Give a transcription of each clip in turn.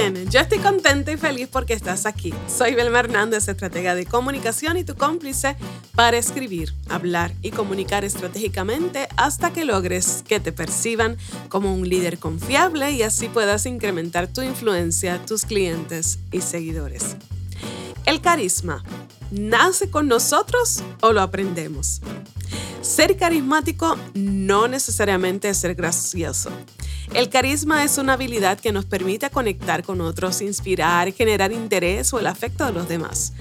¿Estás bien? Yo estoy contenta y feliz porque estás aquí. Soy Belma Hernández, estratega de comunicación y tu cómplice para escribir, hablar y comunicar estratégicamente hasta que logres que te perciban como un líder confiable y así puedas incrementar tu influencia, tus clientes y seguidores. El carisma, ¿nace con nosotros o lo aprendemos? Ser carismático no necesariamente es ser gracioso. El carisma es una habilidad que nos permite conectar con otros, inspirar, generar interés o el afecto de los demás,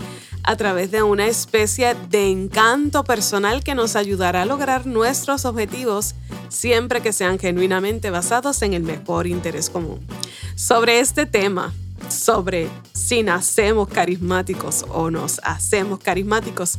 a través de una especie de encanto personal que nos ayudará a lograr nuestros objetivos siempre que sean genuinamente basados en el mejor interés común. Sobre este tema, sobre si nacemos carismáticos o nos hacemos carismáticos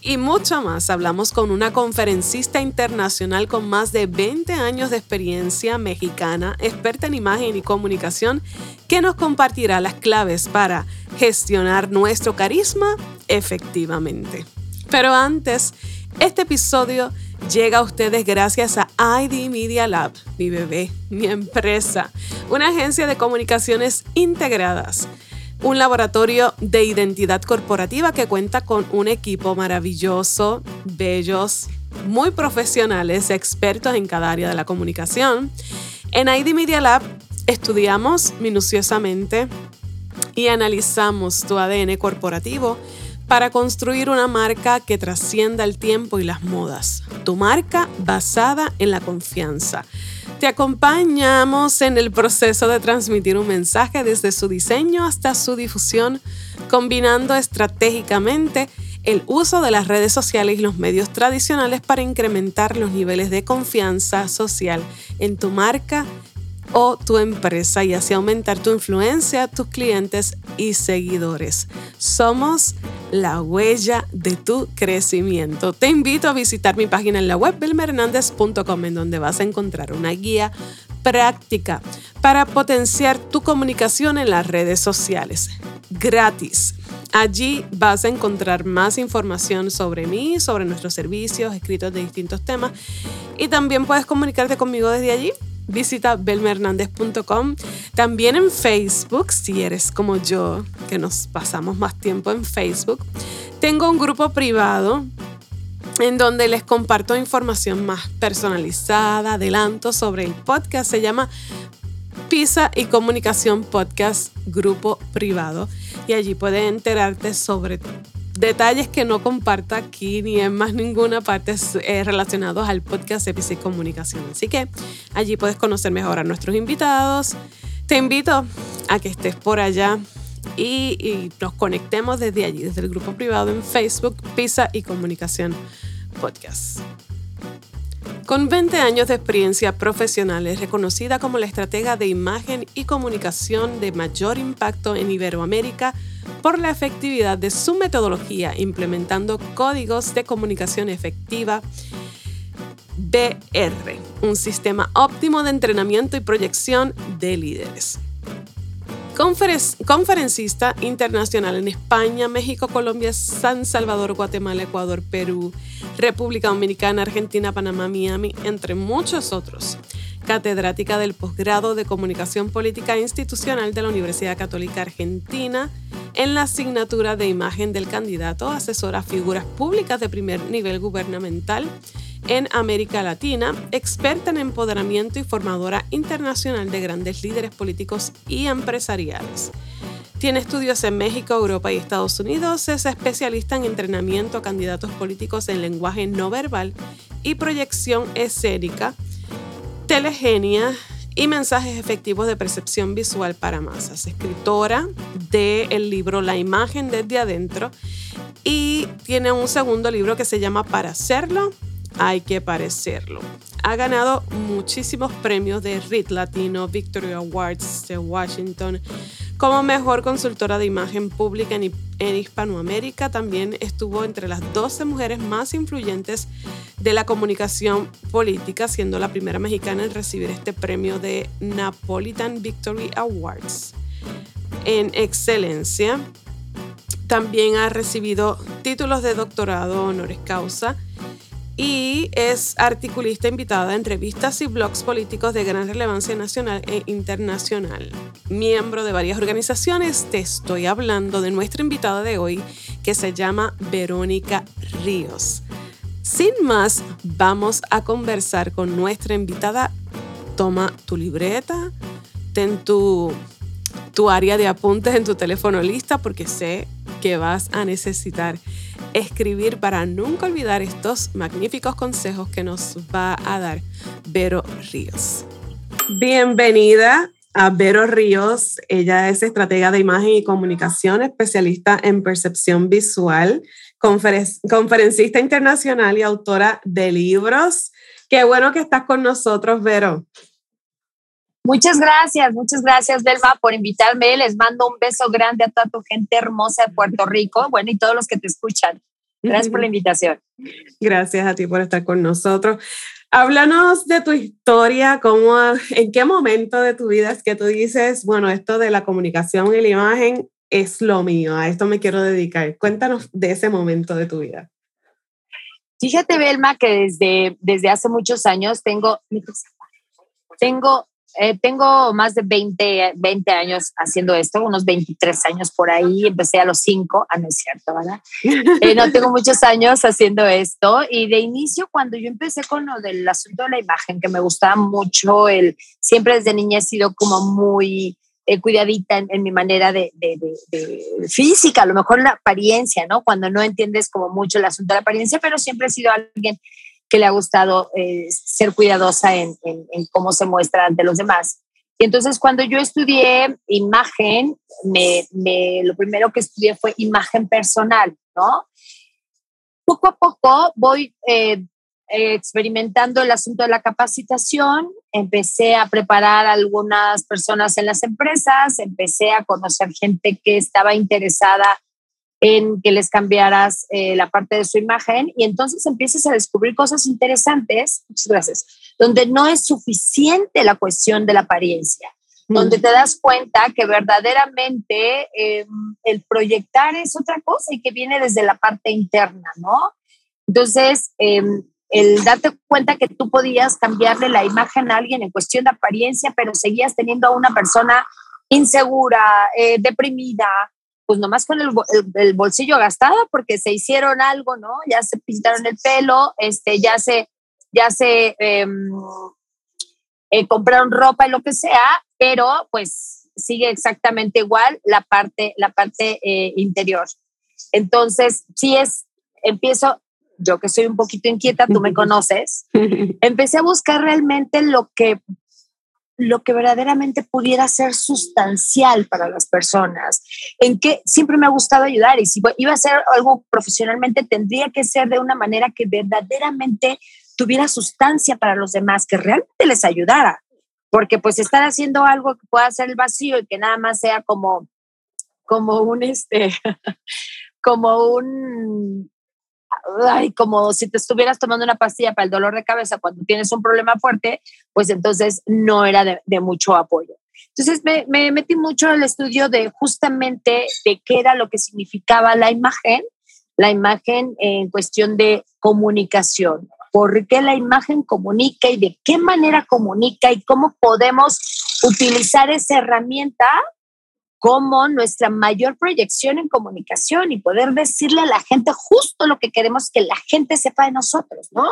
y mucho más. Hablamos con una conferencista internacional con más de 20 años de experiencia mexicana, experta en imagen y comunicación, que nos compartirá las claves para gestionar nuestro carisma efectivamente. Pero antes, este episodio llega a ustedes gracias a ID Media Lab, mi bebé, mi empresa, una agencia de comunicaciones integradas, un laboratorio de identidad corporativa que cuenta con un equipo maravilloso, bellos, muy profesionales, expertos en cada área de la comunicación. En ID Media Lab estudiamos minuciosamente y analizamos tu ADN corporativo para construir una marca que trascienda el tiempo y las modas. Tu marca basada en la confianza. Te acompañamos en el proceso de transmitir un mensaje desde su diseño hasta su difusión, combinando estratégicamente el uso de las redes sociales y los medios tradicionales para incrementar los niveles de confianza social en tu marca o tu empresa y así aumentar tu influencia, tus clientes y seguidores. Somos la huella de tu crecimiento. Te invito a visitar mi página en la web belmernandez.com en donde vas a encontrar una guía práctica para potenciar tu comunicación en las redes sociales. Gratis. Allí vas a encontrar más información sobre mí, sobre nuestros servicios, escritos de distintos temas y también puedes comunicarte conmigo desde allí visita belmernandez.com. También en Facebook, si eres como yo, que nos pasamos más tiempo en Facebook, tengo un grupo privado en donde les comparto información más personalizada, adelanto sobre el podcast. Se llama Pisa y Comunicación Podcast Grupo Privado. Y allí puedes enterarte sobre detalles que no comparto aquí ni en más ninguna parte eh, relacionados al podcast de PC Comunicación. Así que allí puedes conocer mejor a nuestros invitados. Te invito a que estés por allá y, y nos conectemos desde allí, desde el grupo privado en Facebook, Pisa y Comunicación Podcast. Con 20 años de experiencia profesional, es reconocida como la estratega de imagen y comunicación de mayor impacto en Iberoamérica por la efectividad de su metodología implementando códigos de comunicación efectiva BR, un sistema óptimo de entrenamiento y proyección de líderes conferencista internacional en España, México, Colombia, San Salvador, Guatemala, Ecuador, Perú, República Dominicana, Argentina, Panamá, Miami, entre muchos otros. Catedrática del posgrado de Comunicación Política Institucional de la Universidad Católica Argentina en la asignatura de imagen del candidato, asesora figuras públicas de primer nivel gubernamental en América Latina, experta en empoderamiento y formadora internacional de grandes líderes políticos y empresariales. Tiene estudios en México, Europa y Estados Unidos. Es especialista en entrenamiento a candidatos políticos en lenguaje no verbal y proyección escénica, telegenia y mensajes efectivos de percepción visual para masas. Escritora del libro La imagen desde adentro y tiene un segundo libro que se llama Para hacerlo, hay que parecerlo. Ha ganado muchísimos premios de RIT Latino, Victory Awards de Washington. Como mejor consultora de imagen pública en, Hispanoamérica, también estuvo entre las 12 mujeres más influyentes de la comunicación política, siendo la primera mexicana en recibir este premio de Napolitan Victory Awards. En excelencia, también ha recibido títulos de doctorado honoris causa y es articulista invitada a entrevistas y blogs políticos de gran relevancia nacional e internacional. Miembro de varias organizaciones, te estoy hablando de nuestra invitada de hoy que se llama Verónica Ríos. Sin más, vamos a conversar con nuestra invitada. Toma tu libreta, ten tu, tu área de apuntes en tu teléfono lista porque sé que vas a necesitar escribir para nunca olvidar estos magníficos consejos que nos va a dar Vero Ríos. Bienvenida a Vero Ríos. Ella es estratega de imagen y comunicación, especialista en percepción visual, conferencista internacional y autora de libros. Qué bueno que estás con nosotros, Vero. Muchas gracias, muchas gracias, Delma, por invitarme. Les mando un beso grande a toda tu gente hermosa de Puerto Rico, bueno, y todos los que te escuchan. Gracias por la invitación. Gracias a ti por estar con nosotros. Háblanos de tu historia, cómo, en qué momento de tu vida es que tú dices, bueno, esto de la comunicación y la imagen es lo mío, a esto me quiero dedicar. Cuéntanos de ese momento de tu vida. Fíjate, Belma, que desde, desde hace muchos años tengo, tengo eh, tengo más de 20, 20 años haciendo esto, unos 23 años por ahí, empecé a los 5, ah, no es cierto, ¿verdad? Eh, no tengo muchos años haciendo esto y de inicio cuando yo empecé con lo del asunto de la imagen, que me gustaba mucho, el, siempre desde niña he sido como muy eh, cuidadita en, mi manera de, de, de, física, a lo mejor la apariencia, ¿no? Cuando no entiendes como mucho el asunto de la apariencia, pero siempre he sido alguien que le ha gustado eh, ser cuidadosa en, cómo se muestra ante los demás. Y entonces cuando yo estudié imagen, me, lo primero que estudié fue imagen personal, ¿no? Poco a poco voy eh, experimentando el asunto de la capacitación, empecé a preparar a algunas personas en las empresas, empecé a conocer gente que estaba interesada en que les cambiaras eh, la parte de su imagen y entonces empiezas a descubrir cosas interesantes, muchas gracias, donde no es suficiente la cuestión de la apariencia, donde te das cuenta que verdaderamente em, el proyectar es otra cosa y que viene desde la parte interna, ¿no? Entonces, em, el darte cuenta que tú podías cambiarle la imagen a alguien en cuestión de apariencia, pero seguías teniendo a una persona insegura, eh, deprimida, pues nomás con el, bolsillo gastado porque se hicieron algo, ¿no? Ya se pintaron el pelo, este, ya se, ya se em, eh, compraron ropa y lo que sea, pero pues sigue exactamente igual la parte, la parte eh, interior. Entonces, sí es, empiezo, yo que soy un poquito inquieta, tú me conoces, empecé a buscar realmente lo que lo que verdaderamente pudiera ser sustancial para las personas, en que siempre me ha gustado ayudar y si iba a hacer algo profesionalmente tendría que ser de una manera que verdaderamente tuviera sustancia para los demás, que realmente les ayudara, porque pues estar haciendo algo que pueda hacer el vacío y que nada más sea como como un este como un ay, como si te estuvieras tomando una pastilla para el dolor de cabeza cuando tienes un problema fuerte, pues entonces no era de, mucho apoyo. Entonces me, me, metí mucho el estudio de justamente de qué era lo que significaba la imagen, la imagen en cuestión de comunicación, por qué la imagen comunica y de qué manera comunica y cómo podemos utilizar esa herramienta como nuestra mayor proyección en comunicación y poder decirle a la gente justo lo que queremos que la gente sepa de nosotros, ¿no?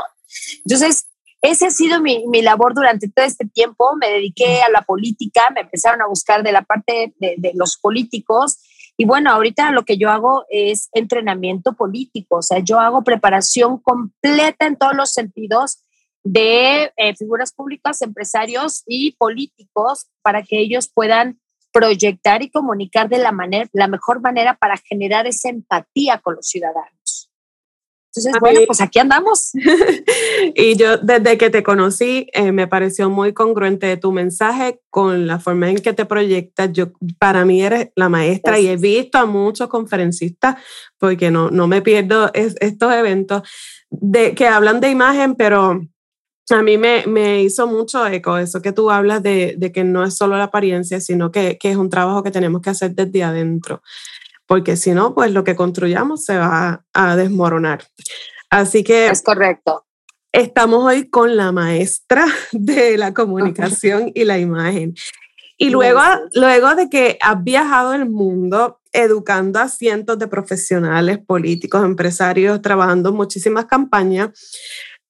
Entonces, ese ha sido mi, mi labor durante todo este tiempo. Me dediqué a la política, me empezaron a buscar de la parte de, de los políticos. Y bueno, ahorita lo que yo hago es entrenamiento político, o sea, yo hago preparación completa en todos los sentidos de eh, figuras públicas, empresarios y políticos para que ellos puedan proyectar y comunicar de la, manera, la mejor manera para generar esa empatía con los ciudadanos. Entonces, bueno, pues aquí andamos. y yo desde que te conocí eh, me pareció muy congruente tu mensaje con la forma en que te proyectas. Yo, para mí eres la maestra y he visto a muchos conferencistas, porque no, no me pierdo estos eventos, de, que hablan de imagen, pero a mí me, me, hizo mucho eco eso que tú hablas de, de, que no es solo la apariencia, sino que, que, es un trabajo que tenemos que hacer desde adentro, porque si no, pues lo que construyamos se va a desmoronar. Así que... Es correcto. Estamos hoy con la maestra de la comunicación y la imagen. Y luego, luego de que has viajado el mundo educando a cientos de profesionales, políticos, empresarios, trabajando en muchísimas campañas,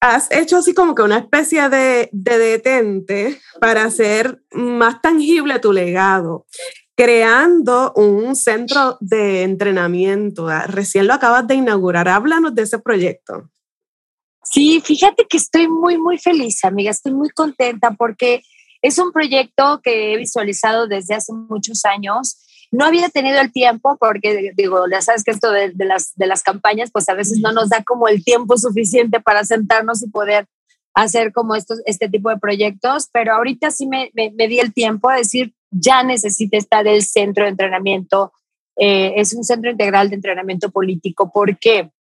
has hecho así como que una especie de, de detente para hacer más tangible tu legado creando un centro de entrenamiento. Recién lo acabas de inaugurar. Háblanos de ese proyecto. Sí, fíjate que estoy muy, muy feliz, amiga. Estoy muy contenta porque es un proyecto que he visualizado desde hace muchos años. No había tenido el tiempo porque, digo, ya sabes que esto de, las, de las campañas, pues a veces no nos da como el tiempo suficiente para sentarnos y poder hacer como estos, este tipo de proyectos, pero ahorita sí me, me, di el tiempo a decir, ya necesita estar el centro de entrenamiento. Eh, es un centro integral de entrenamiento político. ¿Por qué?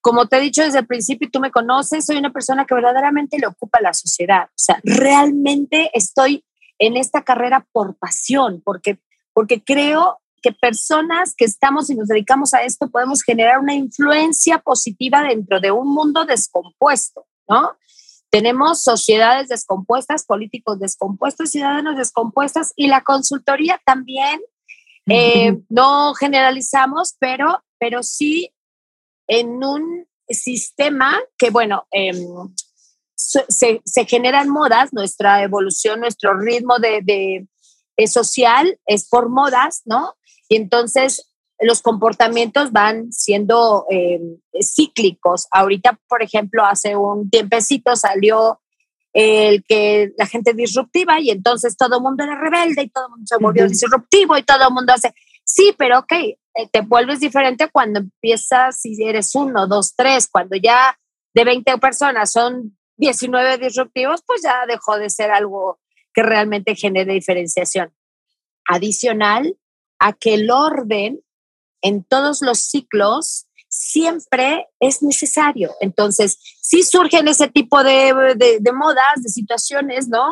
Como te he dicho desde el principio, tú me conoces, soy una persona que verdaderamente le ocupa la sociedad. O sea, realmente estoy en esta carrera por pasión, porque, porque creo que personas que estamos y nos dedicamos a esto podemos generar una influencia positiva dentro de un mundo descompuesto, ¿no? Tenemos sociedades descompuestas, políticos descompuestos, ciudadanos descompuestos y la consultoría también. Eh, no generalizamos, pero, pero sí en un sistema que, bueno, em, se, se, generan modas, nuestra evolución, nuestro ritmo de, de, social es por modas, ¿no? Y entonces los comportamientos van siendo eh, cíclicos. Ahorita, por ejemplo, hace un tiempecito salió el que la gente disruptiva y entonces todo el mundo era rebelde y todo el mundo se volvió disruptivo y todo el mundo hace, sí, pero ok, eh, te vuelves diferente cuando empiezas, si eres uno, dos, tres, cuando ya de 20 personas son 19 disruptivos, pues ya dejó de ser algo que realmente genere diferenciación. Adicional a que el orden en todos los ciclos siempre es necesario. Entonces, sí surgen ese tipo de, modas, de situaciones, ¿no?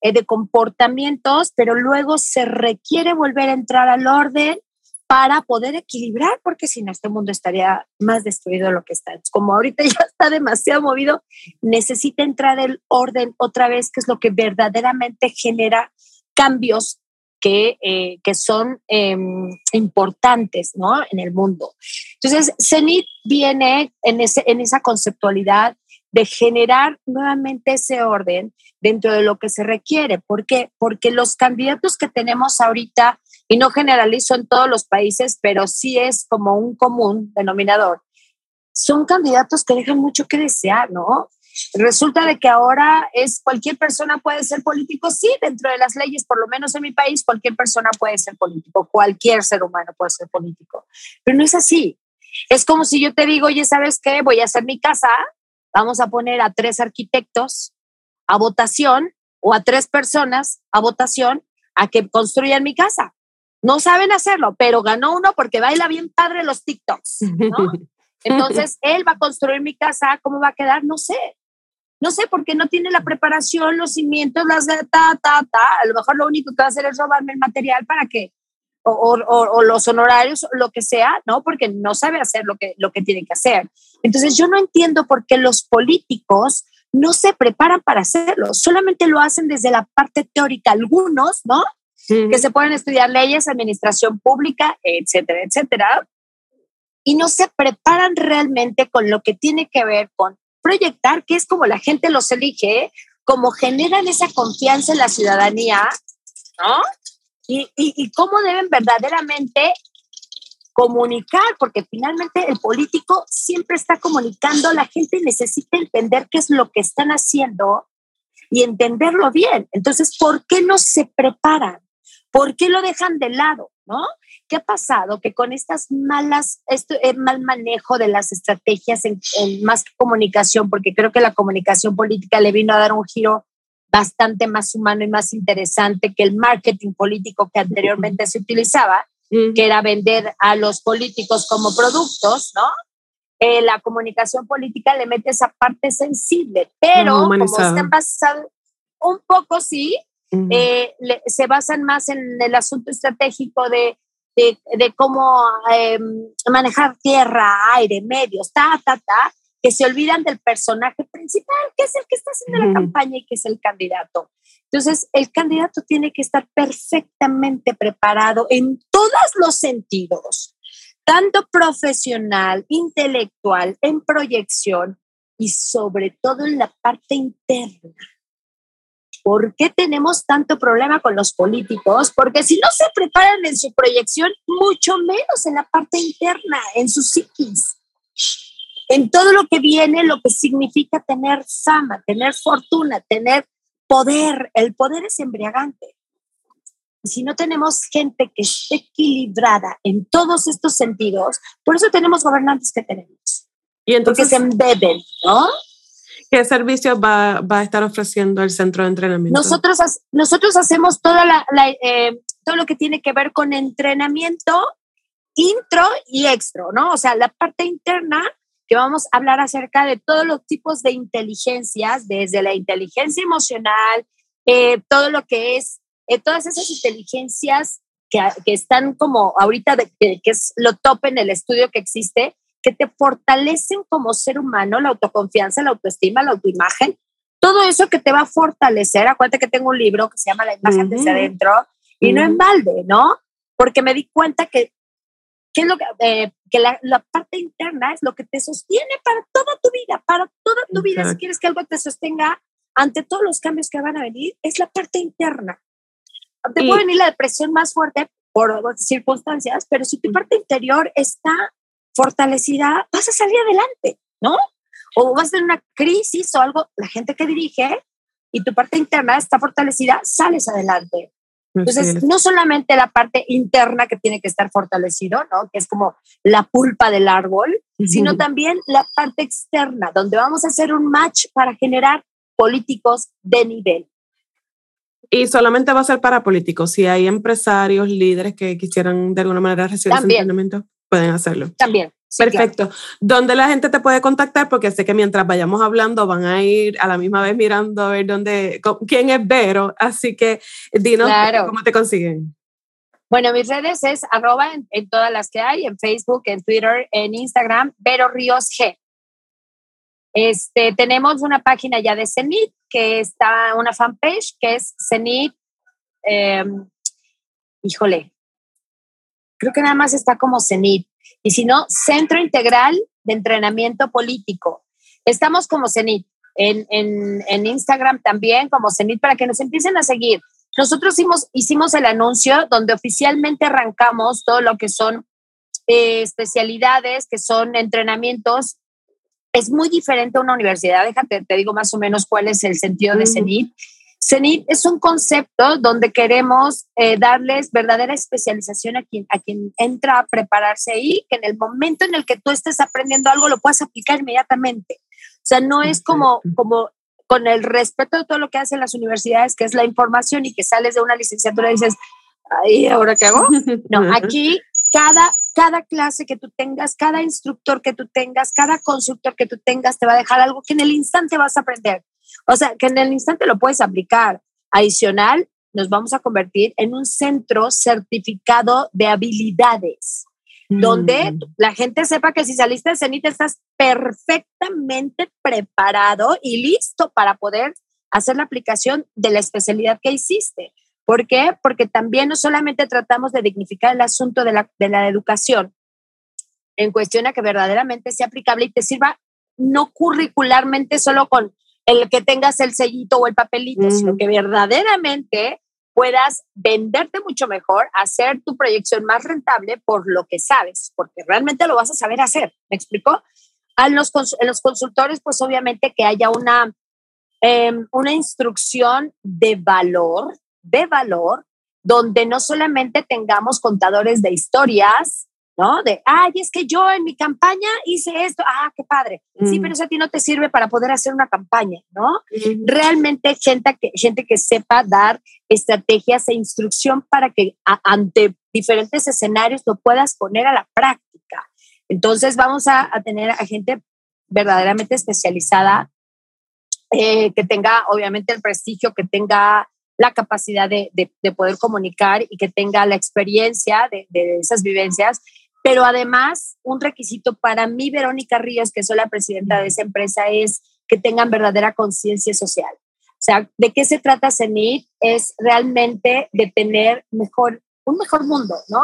Eh, de comportamientos, pero luego se requiere volver a entrar al orden para poder equilibrar, porque si no, este mundo estaría más destruido de lo que está. Como ahorita ya está demasiado movido, necesita entrar el orden otra vez, que es lo que verdaderamente genera cambios que, eh, que son em, importantes ¿no? en el mundo. Entonces, CENIT viene en, ese, en esa conceptualidad de generar nuevamente ese orden dentro de lo que se requiere. ¿Por qué? Porque los candidatos que tenemos ahorita, y no generalizo en todos los países, pero sí es como un común denominador, son candidatos que dejan mucho que desear, ¿no? Resulta de que ahora es cualquier persona puede ser político, sí, dentro de las leyes, por lo menos en mi país, cualquier persona puede ser político, cualquier ser humano puede ser político, pero no es así. Es como si yo te digo, oye, ¿sabes qué? Voy a hacer mi casa, vamos a poner a tres arquitectos a votación o a tres personas a votación a que construyan mi casa. No saben hacerlo, pero ganó uno porque baila bien padre los TikToks, ¿no? Entonces, él va a construir mi casa, ¿cómo va a quedar? No sé. No sé, porque no tiene la preparación, los cimientos, las ta, ta, ta. A lo mejor lo único que va a hacer es robarme el material para que, o, o, los honorarios, lo que sea, ¿no? Porque no sabe hacer lo que, lo que tiene que hacer. Entonces, yo no entiendo por qué los políticos no se preparan para hacerlo, solamente lo hacen desde la parte teórica, algunos, ¿no? Que se pueden estudiar leyes, administración pública, etcétera, etcétera, y no se preparan realmente con lo que tiene que ver con proyectar, que es como la gente los elige, como generan esa confianza en la ciudadanía, ¿no? Y, y, cómo deben verdaderamente comunicar, porque finalmente el político siempre está comunicando, la gente necesita entender qué es lo que están haciendo y entenderlo bien. Entonces, ¿por qué no se preparan? ¿Por qué lo dejan de lado? ¿No? ¿Qué ha pasado? Que con estas malas, este mal manejo de las estrategias en, más comunicación, porque creo que la comunicación política le vino a dar un giro bastante más humano y más interesante que el marketing político que anteriormente se utilizaba, que era vender a los políticos como productos, ¿no? Eh, la comunicación política le mete esa parte sensible, pero como están basados un poco, sí, eh, se basan más en el asunto estratégico de de, cómo em, manejar tierra, aire, medios, ta, ta, ta, que se olvidan del personaje principal, que es el que está haciendo la campaña y que es el candidato. Entonces, el candidato tiene que estar perfectamente preparado en todos los sentidos, tanto profesional, intelectual, en proyección y sobre todo en la parte interna. ¿Por qué tenemos tanto problema con los políticos? Porque si no se preparan en su proyección, mucho menos en la parte interna, en su psiquis, en todo lo que viene, lo que significa tener fama, tener fortuna, tener poder. El poder es embriagante. Y si no tenemos gente que esté equilibrada en todos estos sentidos, por eso tenemos gobernantes que tenemos. Y entonces se embeben, ¿no? ¿Qué servicios va, va, a estar ofreciendo el centro de entrenamiento? Nosotros, nosotros hacemos toda la, eh, todo lo que tiene que ver con entrenamiento intro y extra, ¿no? O sea, la parte interna que vamos a hablar acerca de todos los tipos de inteligencias, desde la inteligencia emocional, eh, todo lo que es, eh, todas esas inteligencias que, que están como ahorita, de, que, que es lo top en el estudio que existe, que te fortalecen como ser humano, la autoconfianza, la autoestima, la autoimagen, todo eso que te va a fortalecer. Acuérdate que tengo un libro que se llama La imagen desde adentro y no en balde, ¿no? Porque me di cuenta que, que, lo, eh, que la, la, parte interna es lo que te sostiene para toda tu vida, para toda tu vida. Si quieres que algo te sostenga ante todos los cambios que van a venir, es la parte interna. Te puede venir la depresión más fuerte por circunstancias, pero si tu parte interior está fortalecida, vas a salir adelante, ¿no? O vas a tener una crisis o algo, la gente que dirige y tu parte interna está fortalecida, sales adelante. Entonces, no solamente la parte interna que tiene que estar fortalecido, ¿no? Que es como la pulpa del árbol, sino también la parte externa, donde vamos a hacer un match para generar políticos de nivel. Y solamente va a ser para políticos. Si hay empresarios, líderes que quisieran de alguna manera recibir ese entrenamiento pueden hacerlo. También. Perfecto. ¿Dónde la gente te puede contactar? Porque sé que mientras vayamos hablando van a ir a la misma vez mirando a ver dónde, quién es Vero. Así que dinos cómo te consiguen. Bueno, mis redes es arroba en, todas las que hay, en Facebook, en Twitter, en Instagram, Vero Ríos G. Este, tenemos una página ya de CENIT, que está una fanpage, que es CENIT, em, híjole, creo que nada más está como CENIT. Y si no, Centro Integral de Entrenamiento Político. Estamos como CENIT. En, en, Instagram también como CENIT para que nos empiecen a seguir. Nosotros hicimos, hicimos el anuncio donde oficialmente arrancamos todo lo que son eh, especialidades, que son entrenamientos. Es muy diferente a una universidad. Déjate, te digo más o menos cuál es el sentido de CENIT. CENIT es un concepto donde queremos eh, darles verdadera especialización a quien, a quien entra a prepararse ahí, que en el momento en el que tú estés aprendiendo algo lo puedas aplicar inmediatamente. O sea, no es como, como con el respeto de todo lo que hacen las universidades, que es la información y que sales de una licenciatura y dices, ay, ¿ahora qué hago? No, aquí cada, cada clase que tú tengas, cada instructor que tú tengas, cada consultor que tú tengas te va a dejar algo que en el instante vas a aprender. O sea, que en el instante lo puedes aplicar. Adicional, nos vamos a convertir en un centro certificado de habilidades, donde mm. la gente sepa que si saliste de CENIT estás perfectamente preparado y listo para poder hacer la aplicación de la especialidad que hiciste. ¿Por qué? Porque también no solamente tratamos de dignificar el asunto de la, de la educación en cuestión a que verdaderamente sea aplicable y te sirva no curricularmente solo con el que tengas el sellito o el papelito, sino que verdaderamente puedas venderte mucho mejor, hacer tu proyección más rentable por lo que sabes, porque realmente lo vas a saber hacer. ¿Me explico? A los, en los consultores, pues obviamente que haya una, em, una instrucción de valor, de valor, donde no solamente tengamos contadores de historias, ¿no? De, ay, es que yo en mi campaña hice esto, ah, qué padre. Sí, mm. pero eso a ti no te sirve para poder hacer una campaña, ¿no? Realmente gente que, gente que sepa dar estrategias e instrucción para que ante diferentes escenarios lo puedas poner a la práctica. Entonces vamos a, tener a gente verdaderamente especializada, eh, que tenga obviamente el prestigio, que tenga la capacidad de, de, poder comunicar y que tenga la experiencia de, de esas vivencias Pero además, un requisito para mí, Verónica Ríos, que soy la presidenta de esa empresa, es que tengan verdadera conciencia social. O sea, ¿de qué se trata CENIT? Es realmente de tener mejor, un mejor mundo, ¿no?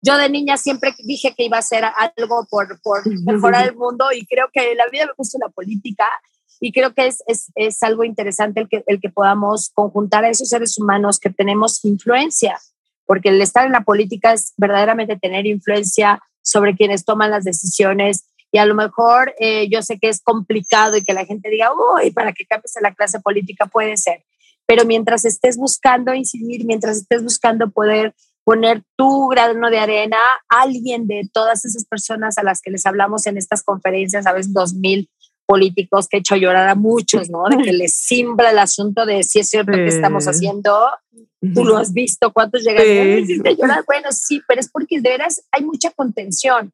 Yo de niña siempre dije que iba a hacer algo por, por mejorar el mundo y creo que la vida me puso la política y creo que es, es, es, algo interesante el que, el que podamos conjuntar a esos seres humanos que tenemos influencia, porque el estar en la política es verdaderamente tener influencia sobre quienes toman las decisiones. Y a lo mejor eh, yo sé que es complicado y que la gente diga, uy, para que cambies a la clase política puede ser, pero mientras estés buscando incidir, mientras estés buscando poder poner tu grano de arena, alguien de todas esas personas a las que les hablamos en estas conferencias, a veces dos mil políticos que he hecho llorar a muchos, ¿no? De que les simbra el asunto de si es cierto que estamos haciendo. Tú lo has visto, ¿cuántos llegan a llorar? Bueno, sí, pero es porque de veras hay mucha contención.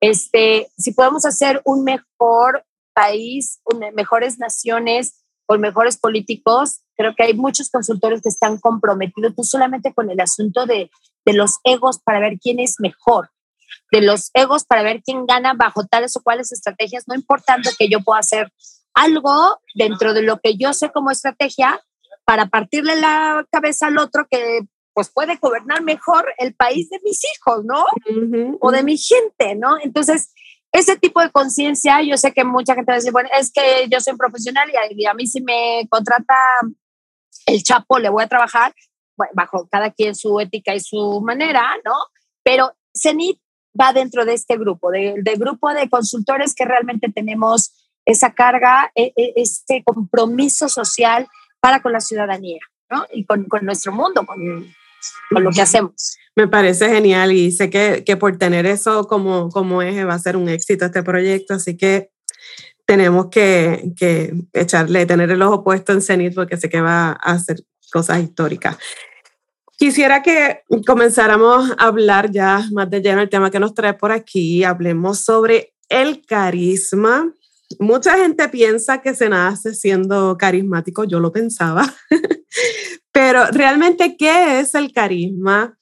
Este, si podemos hacer un mejor país, mejores naciones, con mejores políticos, creo que hay muchos consultores que están comprometidos, tú solamente con el asunto de, de los egos para ver quién es mejor, de los egos para ver quién gana bajo tales o cuales estrategias, no importando que yo pueda hacer algo dentro de lo que yo sé como estrategia para partirle la cabeza al otro que pues puede gobernar mejor el país de mis hijos, ¿no? O de mi gente, ¿no? Entonces, ese tipo de conciencia, yo sé que mucha gente va a decir, bueno, es que yo soy profesional y a, mí si me contrata el Chapo, le voy a trabajar bajo cada quien su ética y su manera, ¿no? Pero CENIT va dentro de este grupo, del de grupo de consultores que realmente tenemos esa carga, e, e, este compromiso social para con la ciudadanía, ¿no? Y con, con nuestro mundo, con, con, lo que hacemos. Me parece genial y sé que, que por tener eso como, como eje va a ser un éxito este proyecto, así que tenemos que, que echarle, tener el ojo puesto en CENIT porque sé que va a hacer cosas históricas. Quisiera que comenzáramos a hablar ya más de lleno el tema que nos trae por aquí. Hablemos sobre el carisma. Mucha gente piensa que se nace siendo carismático, yo lo pensaba, pero realmente, ¿qué es el carisma?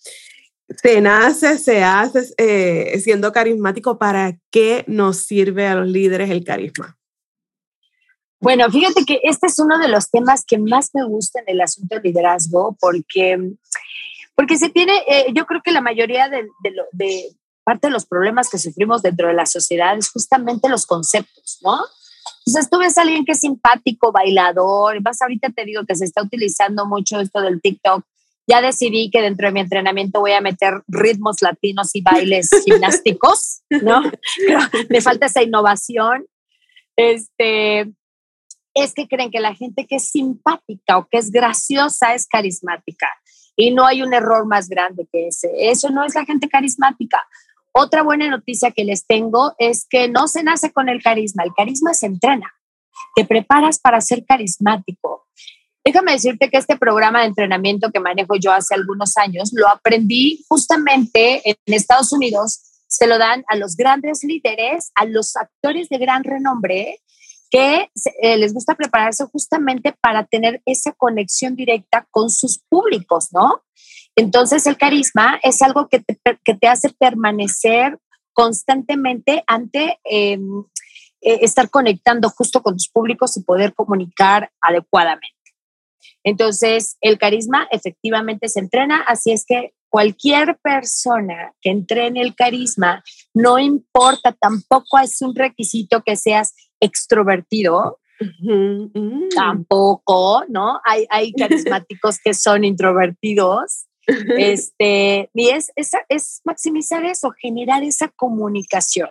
Se nace, se hace eh, siendo carismático. ¿Para qué nos sirve a los líderes el carisma? Bueno, fíjate que este es uno de los temas que más me gusta en el asunto del liderazgo, porque porque se tiene, eh, yo creo que la mayoría de, de, parte de los problemas que sufrimos dentro de la sociedad es justamente los conceptos, ¿no? Entonces tú ves a alguien que es simpático, bailador, vas ahorita te digo que se está utilizando mucho esto del TikTok. Ya decidí que dentro de mi entrenamiento voy a meter ritmos latinos y bailes gimnásticos, ¿no? me falta esa innovación. Este, es que creen que la gente que es simpática o que es graciosa es carismática. Y no hay un error más grande que ese. Eso no es la gente carismática. Otra buena noticia que les tengo es que no se nace con el carisma, el carisma se entrena. Te preparas para ser carismático. Déjame decirte que este programa de entrenamiento que manejo yo hace algunos años lo aprendí justamente en Estados Unidos. Se lo dan a los grandes líderes, a los actores de gran renombre que eh, les gusta prepararse justamente para tener esa conexión directa con sus públicos, ¿no? Entonces el carisma es algo que te, que te hace permanecer constantemente ante em, eh, estar conectando justo con tus públicos y poder comunicar adecuadamente. Entonces, el carisma efectivamente se entrena, así es que cualquier persona que entrene el carisma, no importa, tampoco es un requisito que seas extrovertido, mm. tampoco, ¿no? Hay, hay carismáticos que son introvertidos. Este, y es, es, maximizar eso, generar esa comunicación.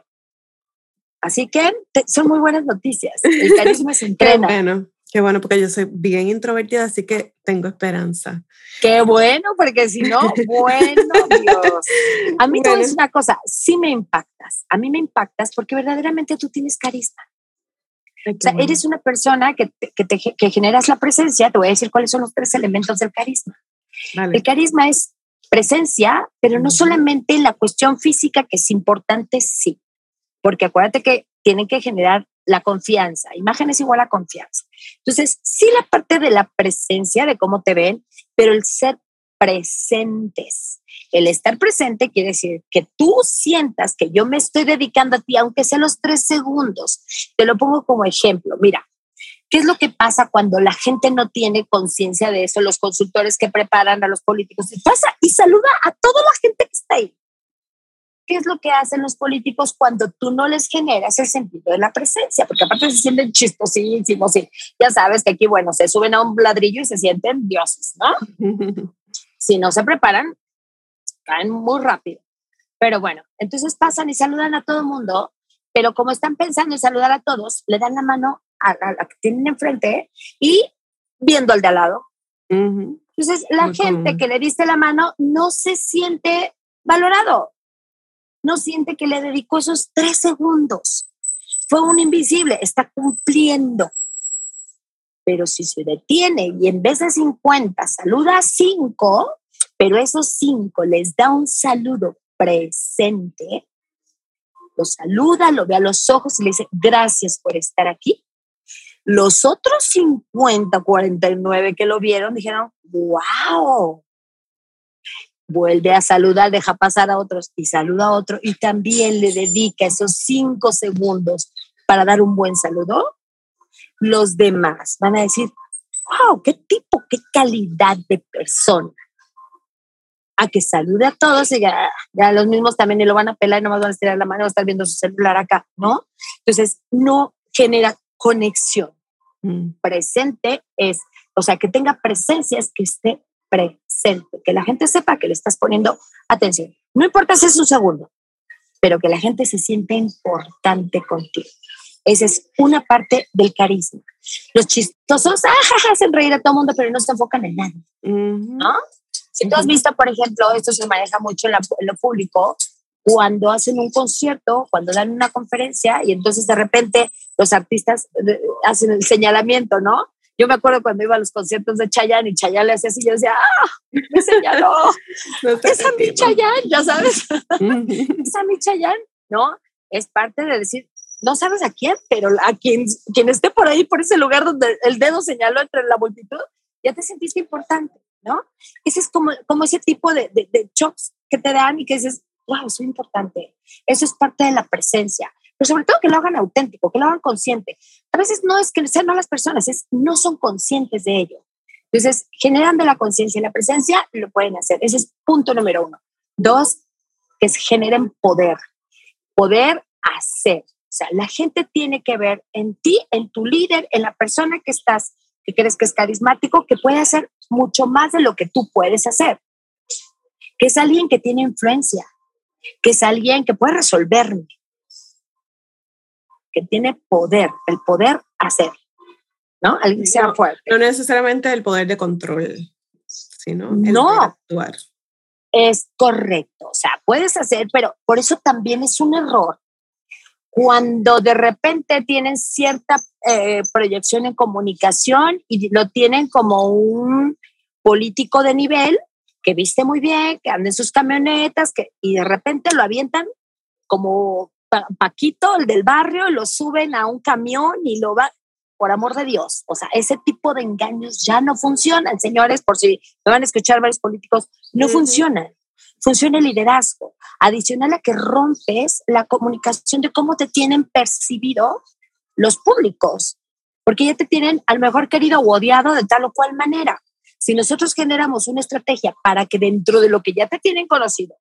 Así que son muy buenas noticias. El carisma se entrena. Bueno, qué bueno, porque yo soy bien introvertida, así que tengo esperanza. Qué bueno, porque si no, bueno, Dios. A mí bueno. te una cosa, sí me impactas. A mí me impactas porque verdaderamente tú tienes carisma. O sea, eres una persona que, que, te, que, generas la presencia. Te voy a decir cuáles son los tres elementos del carisma. El carisma es presencia, pero no solamente la cuestión física, que es importante, sí. Porque acuérdate que tienen que generar la confianza. Imagen es igual a confianza. Entonces, sí la parte de la presencia, de cómo te ven, pero el ser presentes. El estar presente quiere decir que tú sientas que yo me estoy dedicando a ti, aunque sea los tres segundos. Te lo pongo como ejemplo. Mira, ¿qué es lo que pasa cuando la gente no tiene conciencia de eso? Los consultores que preparan a los políticos. Y pasa y saluda a toda la gente que está ahí. ¿Qué es lo que hacen los políticos cuando tú no les generas el sentido de la presencia? Porque aparte se sienten chistosísimos y ya sabes que aquí, bueno, se suben a un ladrillo y se sienten dioses, ¿no? si no se preparan, caen muy rápido. Pero bueno, entonces pasan y saludan a todo el mundo, pero como están pensando en saludar a todos, le dan la mano a, la que tienen enfrente y viendo al de al lado. Entonces, la gente que le diste la mano no se siente valorado, no siente que le dedicó esos tres segundos. Fue un invisible, está cumpliendo. Pero si se detiene y en vez de 50 saluda a 5, pero esos 5 les da un saludo presente, lo saluda, lo ve a los ojos y le dice, gracias por estar aquí. Los otros 50, 49 que lo vieron dijeron, wow. Vuelve a saludar, deja pasar a otros y saluda a otro y también le dedica esos 5 segundos para dar un buen saludo los demás van a decir, wow, qué tipo, qué calidad de persona. A que salude a todos y ya, los mismos también lo van a pelar y nomás van a estirar la mano, van a estar viendo su celular acá, ¿no? Entonces, no genera conexión. Mm. Presente es, o sea, que tenga presencia es que esté presente, que la gente sepa que le estás poniendo atención. No importa si es un segundo, pero que la gente se siente importante contigo. Esa es una parte del carisma. Los chistosos ah, hacen reír a todo el mundo, pero no se enfocan en nadie. ¿no? Si tú has visto, por ejemplo, esto se maneja mucho en, lo público, cuando hacen un concierto, cuando dan una conferencia y entonces de repente los artistas eh, hacen el señalamiento, ¿no? Yo me acuerdo cuando iba a los conciertos de Chayanne y Chayanne le hacía así, yo decía, ¡ah! Me señaló. es a mi Chayanne, ya sabes. es a mi Chayanne, ¿no? Es parte de decir, no sabes a quién, pero a quien, quien esté por ahí, por ese lugar donde el dedo señaló entre la multitud, ya te sentiste importante, ¿no? Ese es como, como ese tipo de, de, shocks que te dan y que dices, wow, soy importante. Eso es parte de la presencia. Pero sobre todo que lo hagan auténtico, que lo hagan consciente. A veces no es que sean malas personas, es no son conscientes de ello. Entonces, generan de la conciencia y la presencia, lo pueden hacer. Ese es punto número uno. Dos, que generen poder. Poder hacer sea, la gente tiene que ver en ti, en tu líder, en la persona que estás, que crees que es carismático, que puede hacer mucho más de lo que tú puedes hacer. Que es alguien que tiene influencia, que es alguien que puede resolverme, que tiene poder, el poder hacer, ¿no? Alguien sea fuerte. No necesariamente el poder de control, sino el no. poder actuar. Es correcto, o sea, puedes hacer, pero por eso también es un error cuando de repente tienen cierta eh, proyección en comunicación y lo tienen como un político de nivel que viste muy bien, que anda en sus camionetas, que, y de repente lo avientan como Paquito, el del barrio, lo suben a un camión y lo va, por amor de Dios. O sea, ese tipo de engaños ya no funcionan, señores, por si me van a escuchar varios políticos, no funcionan funciona el liderazgo, adicional a que rompes la comunicación de cómo te tienen percibido los públicos, porque ya te tienen al mejor querido o odiado de tal o cual manera. Si nosotros generamos una estrategia para que dentro de lo que ya te tienen conocido,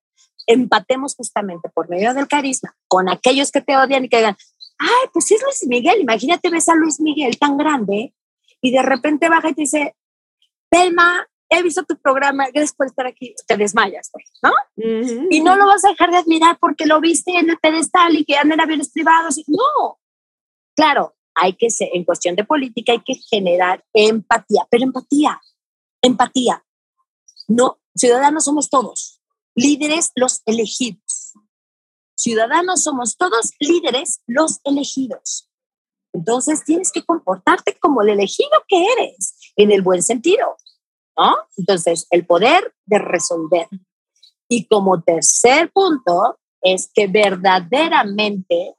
empatemos justamente por medio del carisma con aquellos que te odian y que digan, ay, pues es Luis Miguel, imagínate ves a Luis Miguel tan grande y de repente baja y te dice, Pelma, he visto tu programa, gracias por estar aquí, te desmayas, ¿no? Y no lo vas a dejar de admirar porque lo viste en el pedestal y que andan en aviones privados. No, claro, hay que ser, en cuestión de política hay que generar empatía, pero empatía, empatía. No, ciudadanos somos todos, líderes los elegidos. Ciudadanos somos todos líderes los elegidos. Entonces tienes que comportarte como el elegido que eres, en el buen sentido. ¿no? Entonces, el poder de resolver. Y como tercer punto es que verdaderamente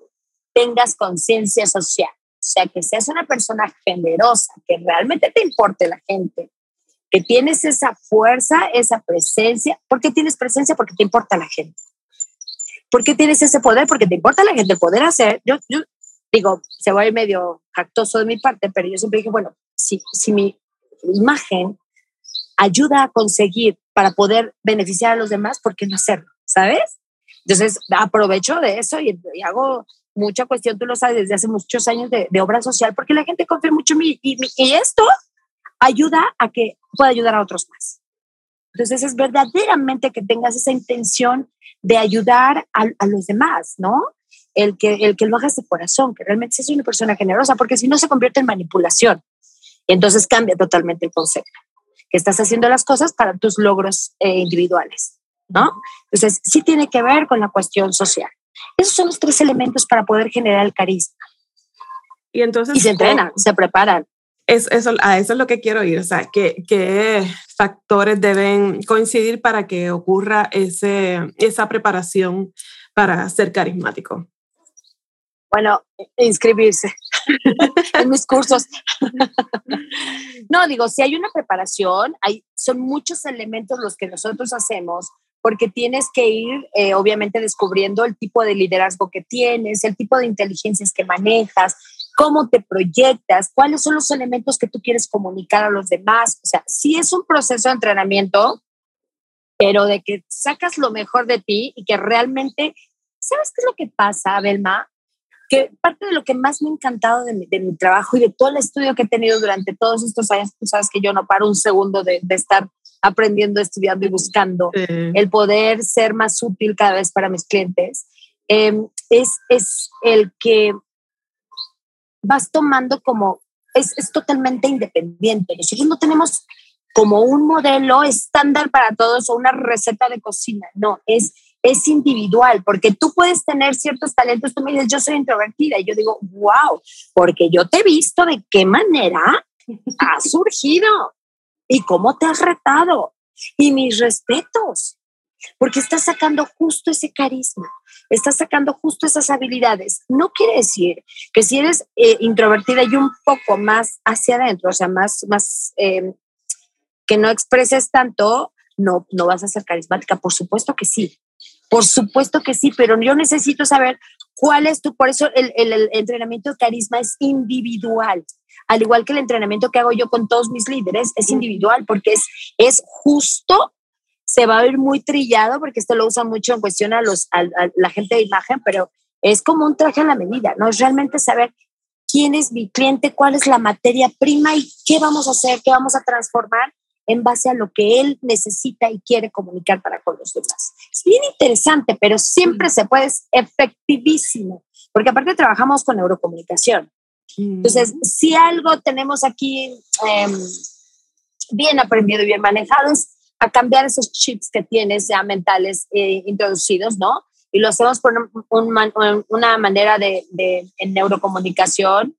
tengas conciencia social, o sea, que seas una persona generosa, que realmente te importe la gente, que tienes esa fuerza, esa presencia. ¿Por qué tienes presencia? Porque te importa la gente. ¿Por qué tienes ese poder? Porque te importa la gente, el poder hacer. Yo, yo digo, se va a ir medio jactoso de mi parte, pero yo siempre dije, bueno, si, si mi imagen ayuda a conseguir para poder beneficiar a los demás, ¿por qué no hacerlo? ¿Sabes? Entonces, aprovecho de eso y, hago mucha cuestión, tú lo sabes, desde hace muchos años de, obra social, porque la gente confía mucho en mí y, y esto ayuda a que pueda ayudar a otros más. Entonces, es verdaderamente que tengas esa intención de ayudar a, a los demás, ¿no? El que, el que lo hagas de corazón, que realmente seas una persona generosa, porque si no se convierte en manipulación. Entonces cambia totalmente el concepto, que estás haciendo las cosas para tus logros eh, individuales, ¿no? Entonces, sí tiene que ver con la cuestión social. Esos son los tres elementos para poder generar el carisma. Y entonces... Y se entrenan, se preparan. Es, eso, a eso es lo que quiero ir, o sea, ¿qué, qué factores deben coincidir para que ocurra ese, esa preparación para ser carismático? Bueno, inscribirse en mis cursos. no, digo, si hay una preparación, hay, son muchos elementos los que nosotros hacemos porque tienes que ir, eh, obviamente, descubriendo el tipo de liderazgo que tienes, el tipo de inteligencias que manejas, cómo te proyectas, cuáles son los elementos que tú quieres comunicar a los demás. O sea, sí es un proceso de entrenamiento, pero de que sacas lo mejor de ti y que realmente, ¿sabes qué es lo que pasa, Belma? que parte de lo que más me ha encantado de mi, de mi, trabajo y de todo el estudio que he tenido durante todos estos años, tú sabes que yo no paro un segundo de, de estar aprendiendo, estudiando y buscando el poder ser más útil cada vez para mis clientes, em, es, es el que vas tomando como, es, es totalmente independiente. Nosotros no tenemos como un modelo estándar para todos o una receta de cocina, no, es es individual, porque tú puedes tener ciertos talentos, tú me dices, yo soy introvertida, y yo digo, wow, porque yo te he visto de qué manera ha surgido y cómo te has retado. Y mis respetos, porque estás sacando justo ese carisma, estás sacando justo esas habilidades. No quiere decir que si eres eh, introvertida y un poco más hacia adentro, o sea, más, más em, que no expreses tanto, no, no vas a ser carismática. Por supuesto que sí. Por supuesto que sí, pero yo necesito saber cuál es tu, por eso el, el, entrenamiento de carisma es individual, al igual que el entrenamiento que hago yo con todos mis líderes, es individual porque es, es justo, se va a ver muy trillado porque esto lo usa mucho en cuestión a, los, a, la gente de imagen, pero es como un traje a la medida, ¿no? Es realmente saber quién es mi cliente, cuál es la materia prima y qué vamos a hacer, qué vamos a transformar en base a lo que él necesita y quiere comunicar para con los demás. Es bien interesante, pero siempre se puede, es efectivísimo, porque aparte trabajamos con neurocomunicación. Entonces, si algo tenemos aquí em, bien aprendido y bien manejado es a cambiar esos chips que tienes ya mentales eh, introducidos, ¿no? Y lo hacemos por una manera de, de en neurocomunicación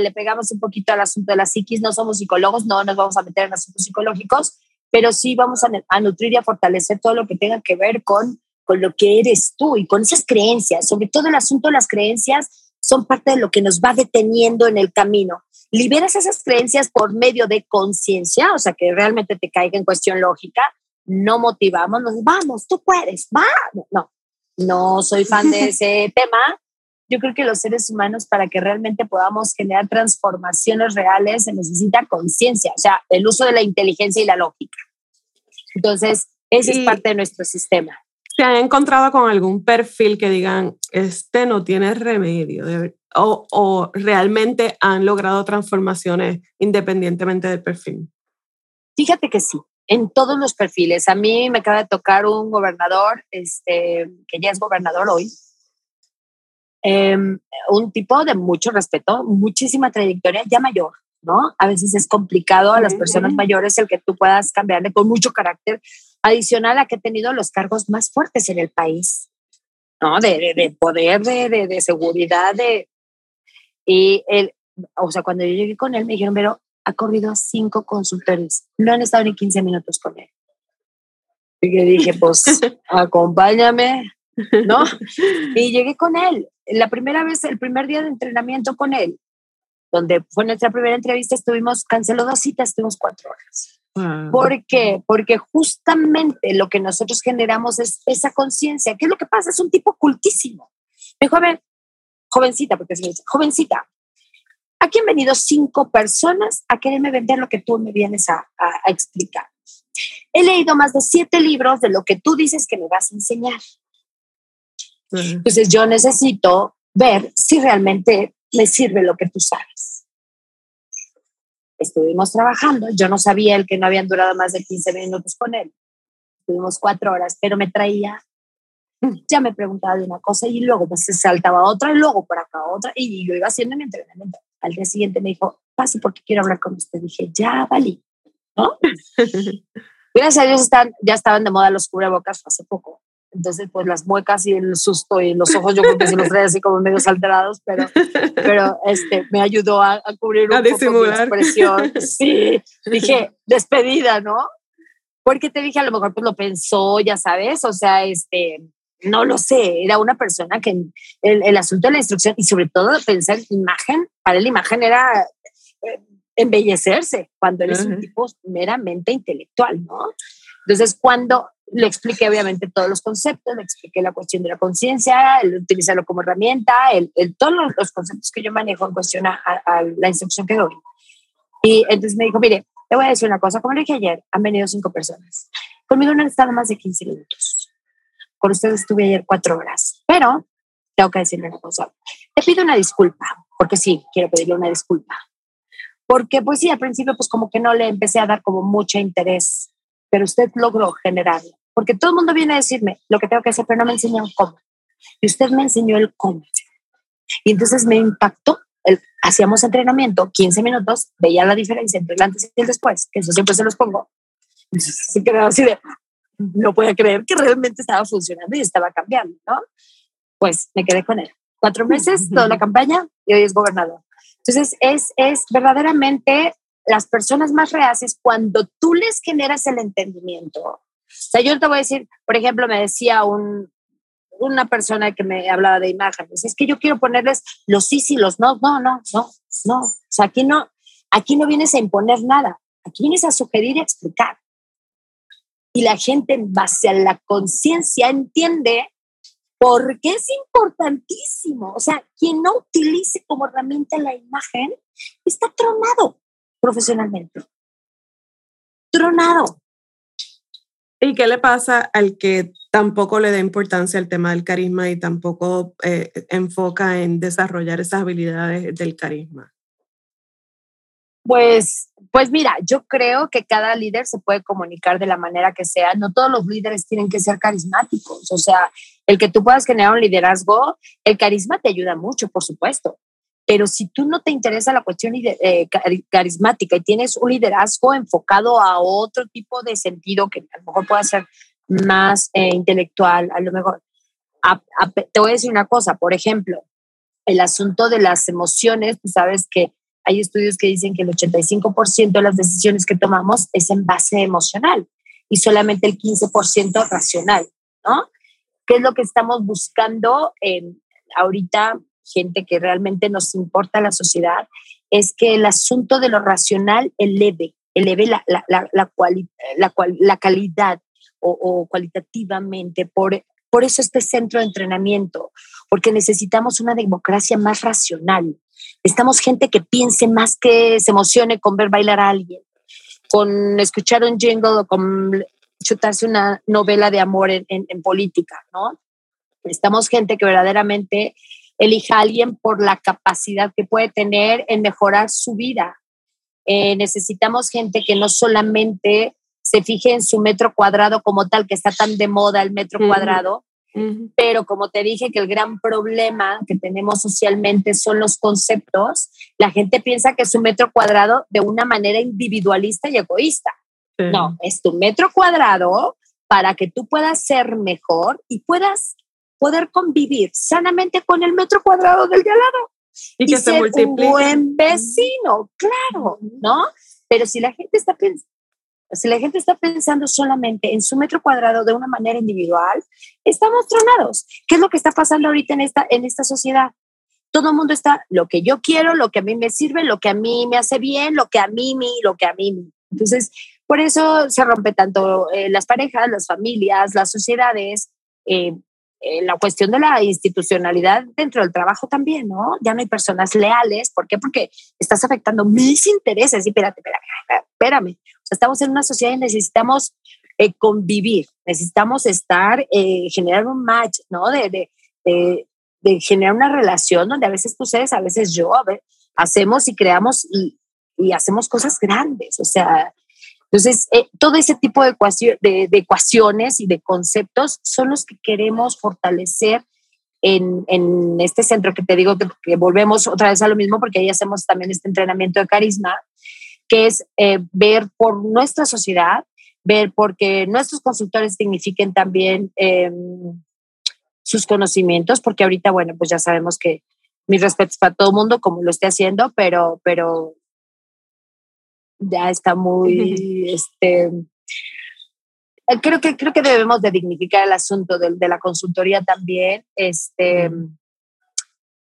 le pegamos un poquito al asunto de la psiquis, no somos psicólogos, no nos vamos a meter en asuntos psicológicos, pero sí vamos a, nutrir y a fortalecer todo lo que tenga que ver con, con lo que eres tú y con esas creencias, sobre todo el asunto de las creencias son parte de lo que nos va deteniendo en el camino. Liberas esas creencias por medio de conciencia, o sea, que realmente te caiga en cuestión lógica, no motivamos, nos vamos, tú puedes, vamos. No, no soy fan de ese tema, yo creo que los seres humanos para que realmente podamos generar transformaciones reales se necesita conciencia, o sea, el uso de la inteligencia y la lógica. Entonces, ese es parte de nuestro sistema. ¿Se han encontrado con algún perfil que digan, este no tiene remedio? o, o realmente han logrado transformaciones independientemente del perfil? Fíjate que sí, en todos los perfiles. A mí me acaba de tocar un gobernador, este, que ya es gobernador hoy, Em, un tipo de mucho respeto, muchísima trayectoria, ya mayor, ¿no? A veces es complicado a las personas mayores el que tú puedas cambiarle con mucho carácter, adicional a que he tenido los cargos más fuertes en el país, ¿no? De, de, poder, de, de, seguridad, de... Y el, o sea, cuando yo llegué con él, me dijeron, pero ha corrido cinco consultores, no han estado ni 15 minutos con él. Y que dije, pues, acompáñame, ¿no? Y llegué con él. La primera vez, el primer día de entrenamiento con él, donde fue nuestra primera entrevista, estuvimos, canceló dos citas, estuvimos cuatro horas. ¿Por qué? Porque justamente lo que nosotros generamos es esa conciencia. ¿Qué es lo que pasa? Es un tipo cultísimo. Me dijo, a ver, jovencita, porque se me dice, jovencita, aquí han venido cinco personas a quererme vender lo que tú me vienes a, a explicar. He leído más de siete libros de lo que tú dices que me vas a enseñar. Entonces yo necesito ver si realmente me sirve lo que tú sabes. Estuvimos trabajando, yo no sabía el que no habían durado más de 15 minutos con él. Estuvimos cuatro horas, pero me traía, ya me preguntaba de una cosa y luego pues se saltaba otra y luego por acá otra y yo iba haciendo mi entrenamiento. Al día siguiente me dijo, pase porque quiero hablar con usted. Dije, ya, vale, ¿no? Gracias a Dios están, ya estaban de moda los cubrebocas hace poco. Entonces, pues las muecas y el susto y los ojos, yo creo que se los trae así como medios alterados, pero, pero este, me ayudó a, cubrir un poco mi expresión. Sí, dije, despedida, ¿no? Porque te dije, a lo mejor pues lo pensó, ya sabes, o sea, este, no lo sé, era una persona que el, el asunto de la instrucción y sobre todo pensar imagen, para la imagen era eh, embellecerse cuando eres un tipo meramente intelectual, ¿no? Entonces, cuando le expliqué obviamente todos los conceptos, le expliqué la cuestión de la conciencia, el utilizarlo como herramienta, el, todos los, conceptos que yo manejo en cuestión a, la instrucción que doy. Y entonces me dijo, mire, te voy a decir una cosa, como le dije ayer, han venido cinco personas. Conmigo no han estado más de 15 minutos. Con ustedes estuve ayer cuatro horas, pero tengo que decirle una cosa. Te pido una disculpa, porque sí, quiero pedirle una disculpa. Porque pues sí, al principio pues como que no le empecé a dar como mucho interés pero usted logró generarlo. Porque todo el mundo viene a decirme lo que tengo que hacer, pero no me enseñó cómo. Y usted me enseñó el cómo. Y entonces me impactó. El, hacíamos entrenamiento, 15 minutos, veía la diferencia entre el antes y el después, que eso siempre se los pongo. se quedaba así de, no puedo creer que realmente estaba funcionando y estaba cambiando, ¿no? Pues me quedé con él. Cuatro meses, toda la campaña, y hoy es gobernador. Entonces, es, es verdaderamente las personas más reacias, cuando tú les generas el entendimiento, o sea, yo te voy a decir, por ejemplo, me decía un, una persona que me hablaba de imágenes, es que yo quiero ponerles los sí y los no, no, no, no, no, o sea, aquí no, aquí no vienes a imponer nada, aquí vienes a sugerir y explicar. Y la gente en base a la conciencia entiende por qué es importantísimo. O sea, quien no utilice como herramienta la imagen está tronado profesionalmente. Tronado. ¿Y qué le pasa al que tampoco le da importancia al tema del carisma y tampoco eh, enfoca en desarrollar esas habilidades del carisma? Pues, pues mira, yo creo que cada líder se puede comunicar de la manera que sea. No todos los líderes tienen que ser carismáticos. O sea, el que tú puedas generar un liderazgo, el carisma te ayuda mucho, por supuesto. Pero si tú no te interesa la cuestión eh, carismática y tienes un liderazgo enfocado a otro tipo de sentido que a lo mejor pueda ser más eh, intelectual, a lo mejor, te voy a decir una cosa, por ejemplo, el asunto de las emociones, tú sabes que hay estudios que dicen que el 85% de las decisiones que tomamos es en base emocional y solamente el 15% racional, ¿no? ¿Qué es lo que estamos buscando ahorita gente que realmente nos importa a la sociedad, es que el asunto de lo racional eleve, eleve la, la, la, la, la calidad o, cualitativamente. Por, por eso este centro de entrenamiento, porque necesitamos una democracia más racional. Estamos gente que piense más que se emocione con ver bailar a alguien, con escuchar un jingle o con chutarse una novela de amor en, en política, ¿no? Estamos gente que verdaderamente elija a alguien por la capacidad que puede tener en mejorar su vida. Eh, necesitamos gente que no solamente se fije en su metro cuadrado como tal, que está tan de moda el metro cuadrado, pero como te dije que el gran problema que tenemos socialmente son los conceptos, la gente piensa que es un metro cuadrado de una manera individualista y egoísta. No, es tu metro cuadrado para que tú puedas ser mejor y puedas poder convivir sanamente con el metro cuadrado del de al lado. Y, que ser un buen vecino, claro, ¿no? Pero si la gente está pensando, si la gente está pensando solamente en su metro cuadrado de una manera individual, estamos tronados. ¿Qué es lo que está pasando ahorita en esta, en esta sociedad? Todo el mundo está lo que yo quiero, lo que a mí me sirve, lo que a mí me hace bien, lo que a mí, lo que a mí. Entonces, por eso se rompe tanto eh, las parejas, las familias, las sociedades, eh, eh, la cuestión de la institucionalidad dentro del trabajo también, ¿no? Ya no hay personas leales. ¿Por qué? Porque estás afectando mis intereses. Y espérate, espérame, espérame. O sea, estamos en una sociedad y necesitamos convivir, necesitamos estar, generar un match, ¿no? De, de, generar una relación donde a veces tú sabes, a veces yo, a ver, hacemos y creamos y, y hacemos cosas grandes. O sea, entonces, eh, todo ese tipo de, de, ecuaciones y de conceptos son los que queremos fortalecer en, en este centro que te digo que, volvemos otra vez a lo mismo porque ahí hacemos también este entrenamiento de carisma, que es eh, ver por nuestra sociedad, ver porque nuestros consultores signifiquen también em, sus conocimientos, porque ahorita, bueno, pues ya sabemos que mis respetos para todo el mundo como lo esté haciendo, pero, pero ya está muy, este, creo que, creo que debemos de dignificar el asunto de, de la consultoría también, este,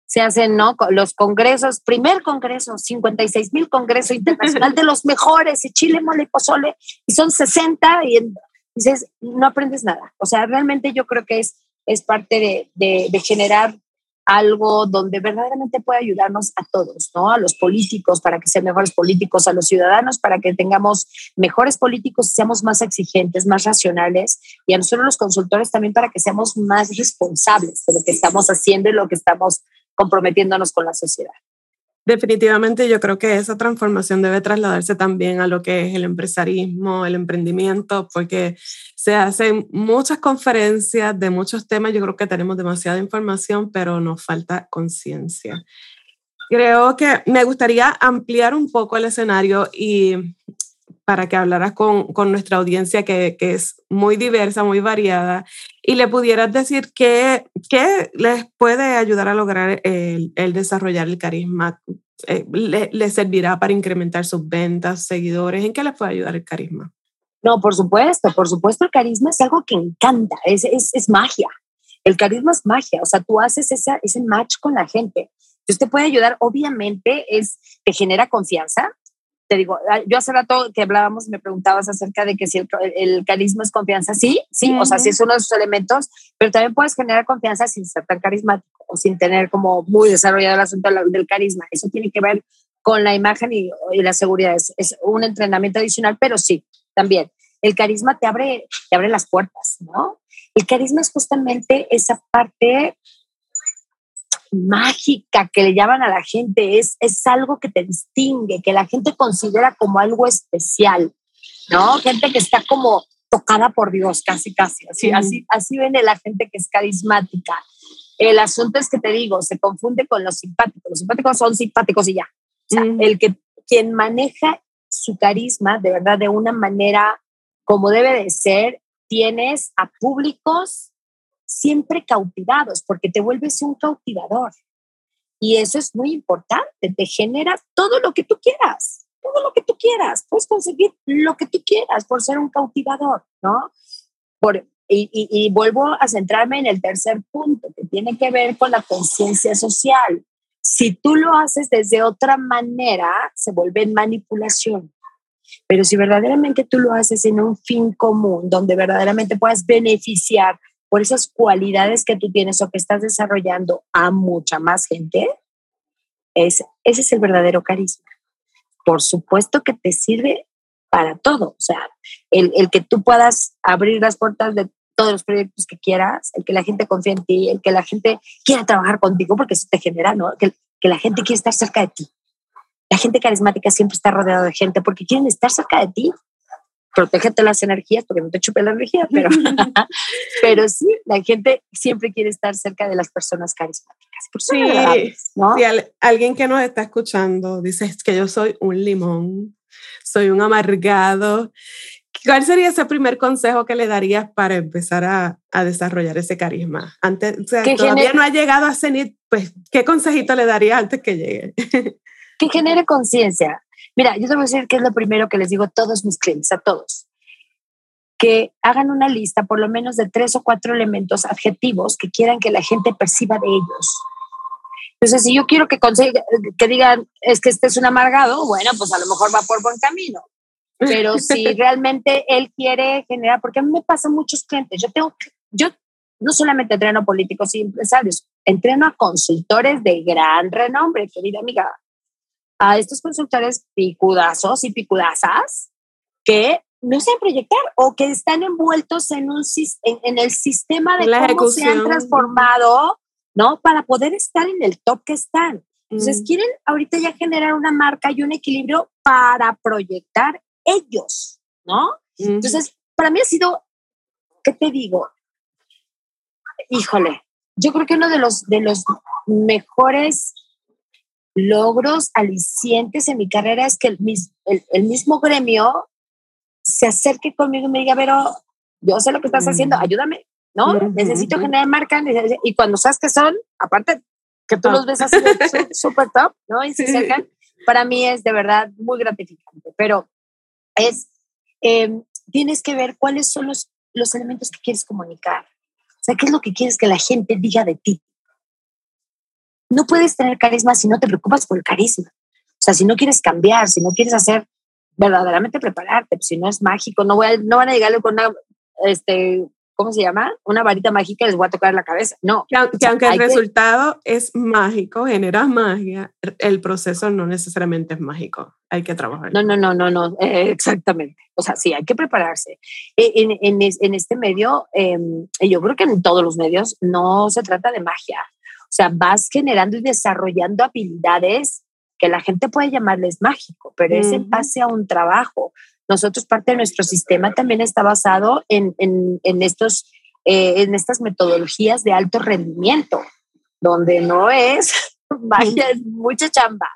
se hacen, ¿no? Los congresos, primer congreso, 56 mil congreso internacional de los mejores, y Chile, mole y pozole, y son 60, y dices, no aprendes nada. O sea, realmente yo creo que es, es parte de, de, de generar algo donde verdaderamente pueda ayudarnos a todos, ¿no? A los políticos para que sean mejores políticos, a los ciudadanos para que tengamos mejores políticos y seamos más exigentes, más racionales, y a nosotros los consultores también para que seamos más responsables de lo que estamos haciendo y lo que estamos comprometiéndonos con la sociedad. Definitivamente yo creo que esa transformación debe trasladarse también a lo que es el empresarismo, el emprendimiento, porque se hacen muchas conferencias de muchos temas. Yo creo que tenemos demasiada información, pero nos falta conciencia. Creo que me gustaría ampliar un poco el escenario y para que hablaras con, con nuestra audiencia que, que, es muy diversa, muy variada, y le pudieras decir qué, qué les puede ayudar a lograr el, el desarrollar el carisma, eh, le, le, servirá para incrementar sus ventas, seguidores, ¿en qué les puede ayudar el carisma? No, por supuesto, por supuesto, el carisma es algo que encanta, es, es, es magia. El carisma es magia, o sea, tú haces esa, ese match con la gente. Entonces te puede ayudar, obviamente, es, te genera confianza, te digo, ah, yo hace rato que hablábamos, me preguntabas acerca de que si el, el carisma es confianza, sí, sí, o sea, sí es uno de sus elementos, pero también puedes generar confianza sin ser tan carismático o sin tener como muy desarrollado el asunto del carisma. Eso tiene que ver con la imagen y, y la seguridad. Es, es, un entrenamiento adicional, pero sí, también. El carisma te abre, te abre las puertas, ¿no? El carisma es justamente esa parte mágica que le llaman a la gente, es, es algo que te distingue, que la gente considera como algo especial, ¿no? Gente que está como tocada por Dios, casi, casi. Así, así, así viene la gente que es carismática. El asunto es que te digo, se confunde con los simpáticos. Los simpáticos son simpáticos y ya. O sea, el que quien maneja su carisma de verdad de una manera como debe de ser, tienes a públicos siempre cautivados, porque te vuelves un cautivador. Y eso es muy importante, te genera todo lo que tú quieras, todo lo que tú quieras, puedes conseguir lo que tú quieras por ser un cautivador, ¿no? Por, y, y, vuelvo a centrarme en el tercer punto, que tiene que ver con la conciencia social. Si tú lo haces desde otra manera, se vuelve manipulación. Pero si verdaderamente tú lo haces en un fin común, donde verdaderamente puedas beneficiar por esas cualidades que tú tienes o que estás desarrollando a mucha más gente, es, ese es el verdadero carisma. Por supuesto que te sirve para todo, o sea, el, el que tú puedas abrir las puertas de todos los proyectos que quieras, el que la gente confíe en ti, el que la gente quiera trabajar contigo, porque eso te genera, ¿no? Que, que la gente quiere estar cerca de ti. La gente carismática siempre está rodeada de gente porque quieren estar cerca de ti protégete las energías porque no te chupe la energía, pero, pero sí, la gente siempre quiere estar cerca de las personas carismáticas. sí, ¿no? alguien que nos está escuchando dice es que yo soy un limón, soy un amargado. ¿Cuál sería ese primer consejo que le darías para empezar a, a desarrollar ese carisma? Antes, o sea, todavía no ha llegado a cenit, pues, ¿qué consejito le daría antes que llegue? que genere conciencia. Mira, yo te voy a decir que es lo primero que les digo a todos mis clientes, a todos. Que hagan una lista por lo menos de tres o cuatro elementos adjetivos que quieran que la gente perciba de ellos. Entonces, si yo quiero que, que digan, es que este es un amargado, bueno, pues a lo mejor va por buen camino. pero si realmente él quiere generar, porque a mí me pasan muchos clientes, yo tengo, yo no solamente entreno políticos y empresarios, entreno a consultores de gran renombre, querida amiga, a estos consultores picudazos y picudazas que no saben proyectar o que están envueltos en, un, en, en el sistema de cómo se han transformado, ¿no? Para poder estar en el top que están. Entonces, mm. quieren ahorita ya generar una marca y un equilibrio para proyectar ellos, ¿no? Entonces, para mí ha sido, ¿qué te digo? Híjole, yo creo que uno de los, de los mejores logros alicientes en mi carrera es que el, el, mismo gremio se acerque conmigo y me diga, pero yo sé lo que estás haciendo, ayúdame, ¿no? Necesito generar marca y cuando sabes que son, aparte que tú los ves así súper top, ¿no? Y se acercan, para mí es de verdad muy gratificante, pero es, em, tienes que ver cuáles son los, los elementos que quieres comunicar. O sea, ¿qué es lo que quieres que la gente diga de ti? No puedes tener carisma si no te preocupas por el carisma. O sea, si no quieres cambiar, si no quieres hacer verdaderamente prepararte, si no es mágico, no, voy a, no van a llegarle con una este, ¿cómo se llama? Una varita mágica les voy a tocar la cabeza. No. Que, aunque el resultado es mágico, genera magia, el proceso no necesariamente es mágico. Hay que trabajar. No, no, no, no, no, eh, exactamente. O sea, sí, hay que prepararse. E, en, en, en este medio, em, yo creo que en todos los medios no se trata de magia. O sea, vas generando y desarrollando habilidades que la gente puede llamarles mágico, pero es en base a un trabajo. Nosotros parte de nuestro sistema también está basado en, en, estos, eh, en estas metodologías de alto rendimiento, donde no es vaya, es mucha chamba.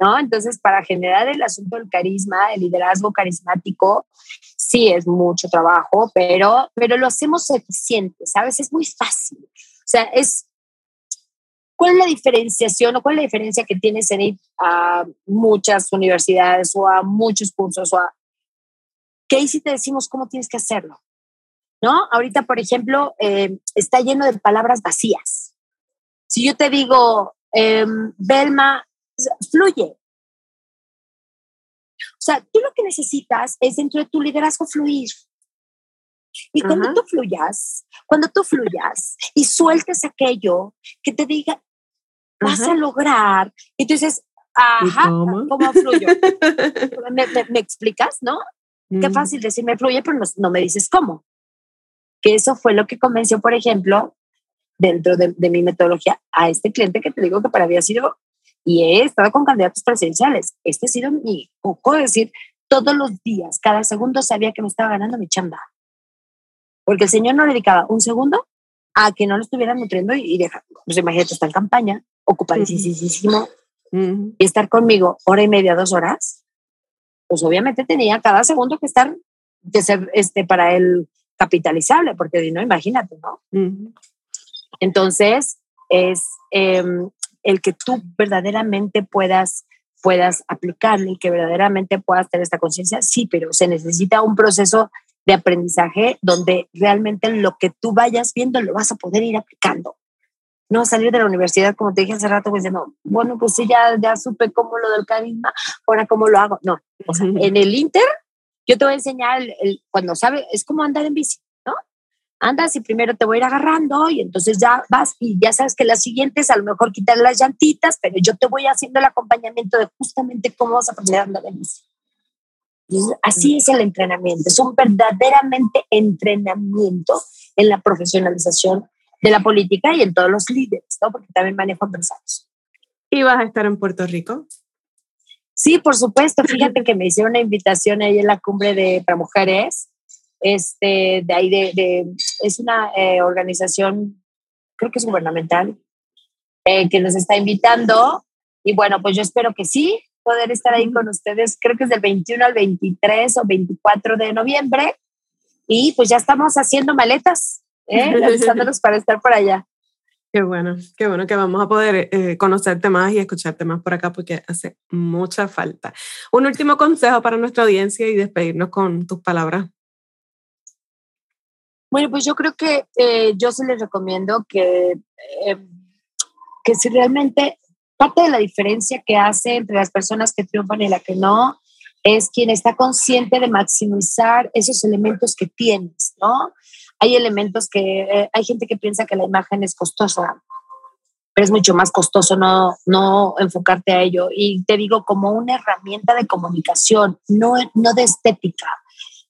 ¿No? Entonces, para generar el asunto del carisma, el liderazgo carismático, sí es mucho trabajo, pero, pero lo hacemos eficiente, ¿sabes? Es muy fácil. O sea, es, ¿cuál es la diferenciación o cuál es la diferencia que tienes en ir a muchas universidades o a muchos cursos o a que ahí sí te decimos cómo tienes que hacerlo. ¿No? Ahorita, por ejemplo, eh, está lleno de palabras vacías. Si yo te digo, eh, Belma, fluye. O sea, tú lo que necesitas es dentro de tu liderazgo fluir. Y cuando tú fluyas, cuando tú fluyas y sueltes aquello que te diga, vas a lograr, entonces, ajá, ¿cómo, fluyo? me, explicas, no? Qué fácil decirme fluye, pero no, me dices cómo. Que eso fue lo que convenció, por ejemplo, dentro de, mi metodología a este cliente que te digo que para mí ha sido, y he estado con candidatos presidenciales, este ha sido mi poco decir, todos los días, cada segundo sabía que me estaba ganando mi chamba. Porque el señor no le dedicaba un segundo a que no lo estuviera nutriendo y, y pues imagínate, está en campaña, ocupadísimo, y estar conmigo hora y media, dos horas, pues obviamente tenía cada segundo que estar, que ser este, para él capitalizable, porque no, imagínate, ¿no? Entonces, es em, el que tú verdaderamente puedas puedas aplicarlo y que verdaderamente puedas tener esta conciencia, sí, pero se necesita un proceso de aprendizaje donde realmente lo que tú vayas viendo lo vas a poder ir aplicando no salir de la universidad, como te dije hace rato, pues no, bueno, pues sí, ya, ya supe cómo lo del carisma, ahora cómo lo hago. No, o sea, en el Inter, yo te voy a enseñar el, cuando sabe, es como andar en bici, ¿no? Andas y primero te voy a ir agarrando y entonces ya vas y ya sabes que las siguientes a lo mejor quitar las llantitas, pero yo te voy haciendo el acompañamiento de justamente cómo vas a aprender a andar en bici. así es el entrenamiento, es un verdaderamente entrenamiento en la profesionalización de la política y en todos los líderes, ¿no? Porque también manejo empresarios. ¿Y vas a estar en Puerto Rico? Sí, por supuesto. Fíjate que me hicieron una invitación ahí en la cumbre de para mujeres. Este, de ahí de, es una eh, organización, creo que es gubernamental, eh, que nos está invitando. Y bueno, pues yo espero que sí, poder estar ahí con ustedes. Creo que es del 21 al 23 o 24 de noviembre. Y pues ya estamos haciendo maletas ¿eh? para estar por allá. Qué bueno, qué bueno que vamos a poder eh, conocerte más y escucharte más por acá porque hace mucha falta. Un último consejo para nuestra audiencia y despedirnos con tus palabras. Bueno, pues yo creo que eh, yo se les recomiendo que, eh, que si realmente parte de la diferencia que hace entre las personas que triunfan y la que no es quien está consciente de maximizar esos elementos que tienes, ¿no? Hay elementos que, eh, hay gente que piensa que la imagen es costosa, pero es mucho más costoso no, no enfocarte a ello. Y te digo, como una herramienta de comunicación, no, no de estética.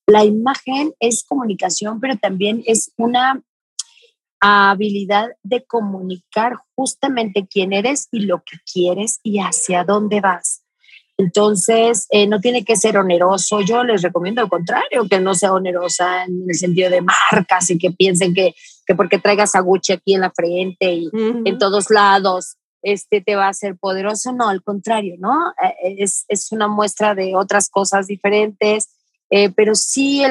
La imagen es comunicación, pero también es una habilidad de comunicar justamente quién eres y lo que quieres y hacia dónde vas. Entonces, eh, no tiene que ser oneroso. Yo les recomiendo al contrario, que no sea onerosa en el sentido de marcas y que piensen que, que porque traigas a Gucci aquí en la frente y en todos lados, este te va a ser poderoso. No, al contrario, ¿no? Eh, es, es una muestra de otras cosas diferentes eh, pero sí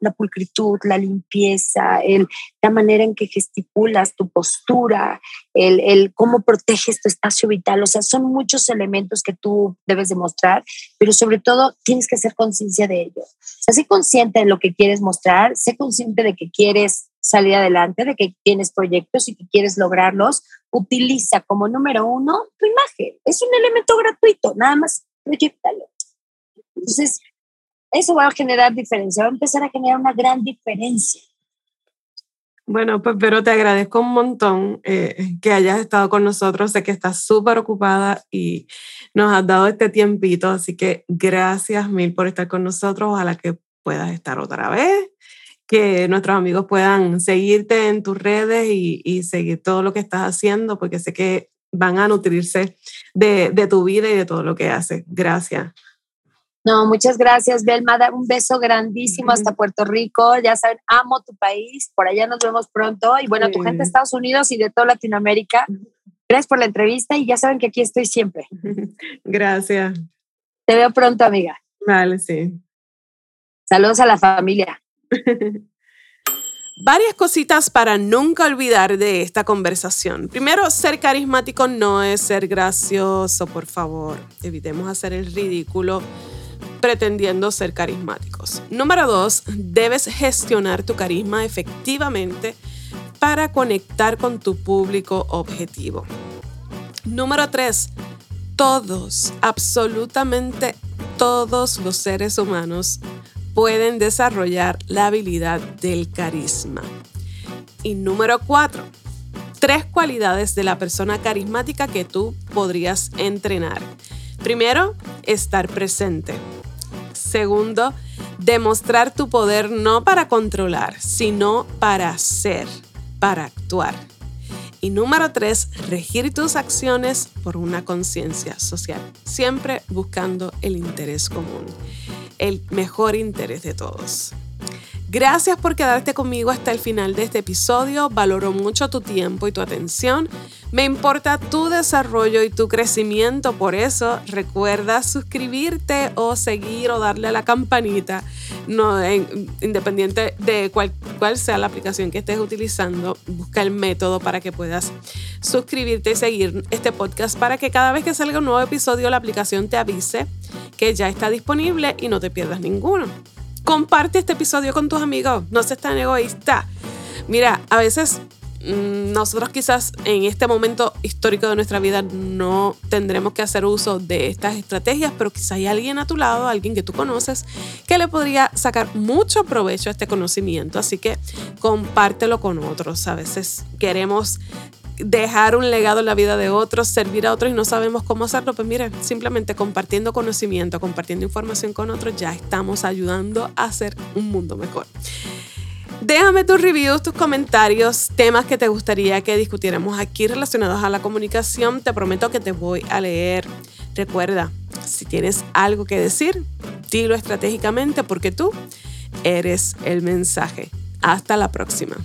la, pulcritud, la limpieza, el, la manera en que gesticulas tu postura, el, el, cómo proteges tu espacio vital, o sea, son muchos elementos que tú debes demostrar, pero sobre todo tienes que ser conciencia de ello. O sea, sé consciente de lo que quieres mostrar, sé consciente de que quieres salir adelante, de que tienes proyectos y que quieres lograrlos, utiliza como número uno tu imagen. Es un elemento gratuito, nada más proyectalo. Entonces, eso va a generar diferencia, va a empezar a generar una gran diferencia. Bueno, pues pero te agradezco un montón eh, que hayas estado con nosotros. Sé que estás súper ocupada y nos has dado este tiempito, así que gracias mil por estar con nosotros. Ojalá que puedas estar otra vez, que nuestros amigos puedan seguirte en tus redes y, y seguir todo lo que estás haciendo, porque sé que van a nutrirse de, de tu vida y de todo lo que haces. Gracias. No, muchas gracias, Belma. Un beso grandísimo hasta Puerto Rico. Ya saben, amo tu país. Por allá nos vemos pronto. Y bueno, tu gente de Estados Unidos y de toda Latinoamérica. Gracias por la entrevista y ya saben que aquí estoy siempre. Gracias. Te veo pronto, amiga. Vale, sí. Saludos a la familia. Varias cositas para nunca olvidar de esta conversación. Primero, ser carismático no es ser gracioso, por favor. Evitemos hacer el ridículo pretendiendo ser carismáticos. Número dos, debes gestionar tu carisma efectivamente para conectar con tu público objetivo. Número tres, todos, absolutamente todos los seres humanos pueden desarrollar la habilidad del carisma. Y número cuatro, tres cualidades de la persona carismática que tú podrías entrenar. Primero, estar presente. Segundo, demostrar tu poder no para controlar, sino para ser, para actuar. Y número tres, regir tus acciones por una conciencia social, siempre buscando el interés común, el mejor interés de todos. Gracias por quedarte conmigo hasta el final de este episodio. Valoro mucho tu tiempo y tu atención. Me importa tu desarrollo y tu crecimiento. Por eso recuerda suscribirte o seguir o darle a la campanita. No, independiente de cuál, cuál sea la aplicación que estés utilizando, busca el método para que puedas suscribirte y seguir este podcast para que cada vez que salga un nuevo episodio la aplicación te avise que ya está disponible y no te pierdas ninguno. Comparte este episodio con tus amigos, no seas tan egoísta. Mira, a veces mm, nosotros quizás en este momento histórico de nuestra vida no tendremos que hacer uso de estas estrategias, pero quizás hay alguien a tu lado, alguien que tú conoces, que le podría sacar mucho provecho a este conocimiento. Así que compártelo con otros. A veces queremos dejar un legado en la vida de otros, servir a otros y no sabemos cómo hacerlo, pues mire, simplemente compartiendo conocimiento, compartiendo información con otros, ya estamos ayudando a hacer un mundo mejor. Déjame tus reviews, tus comentarios, temas que te gustaría que discutiéramos aquí relacionados a la comunicación. Te prometo que te voy a leer. Recuerda, si tienes algo que decir, dilo estratégicamente porque tú eres el mensaje. Hasta la próxima.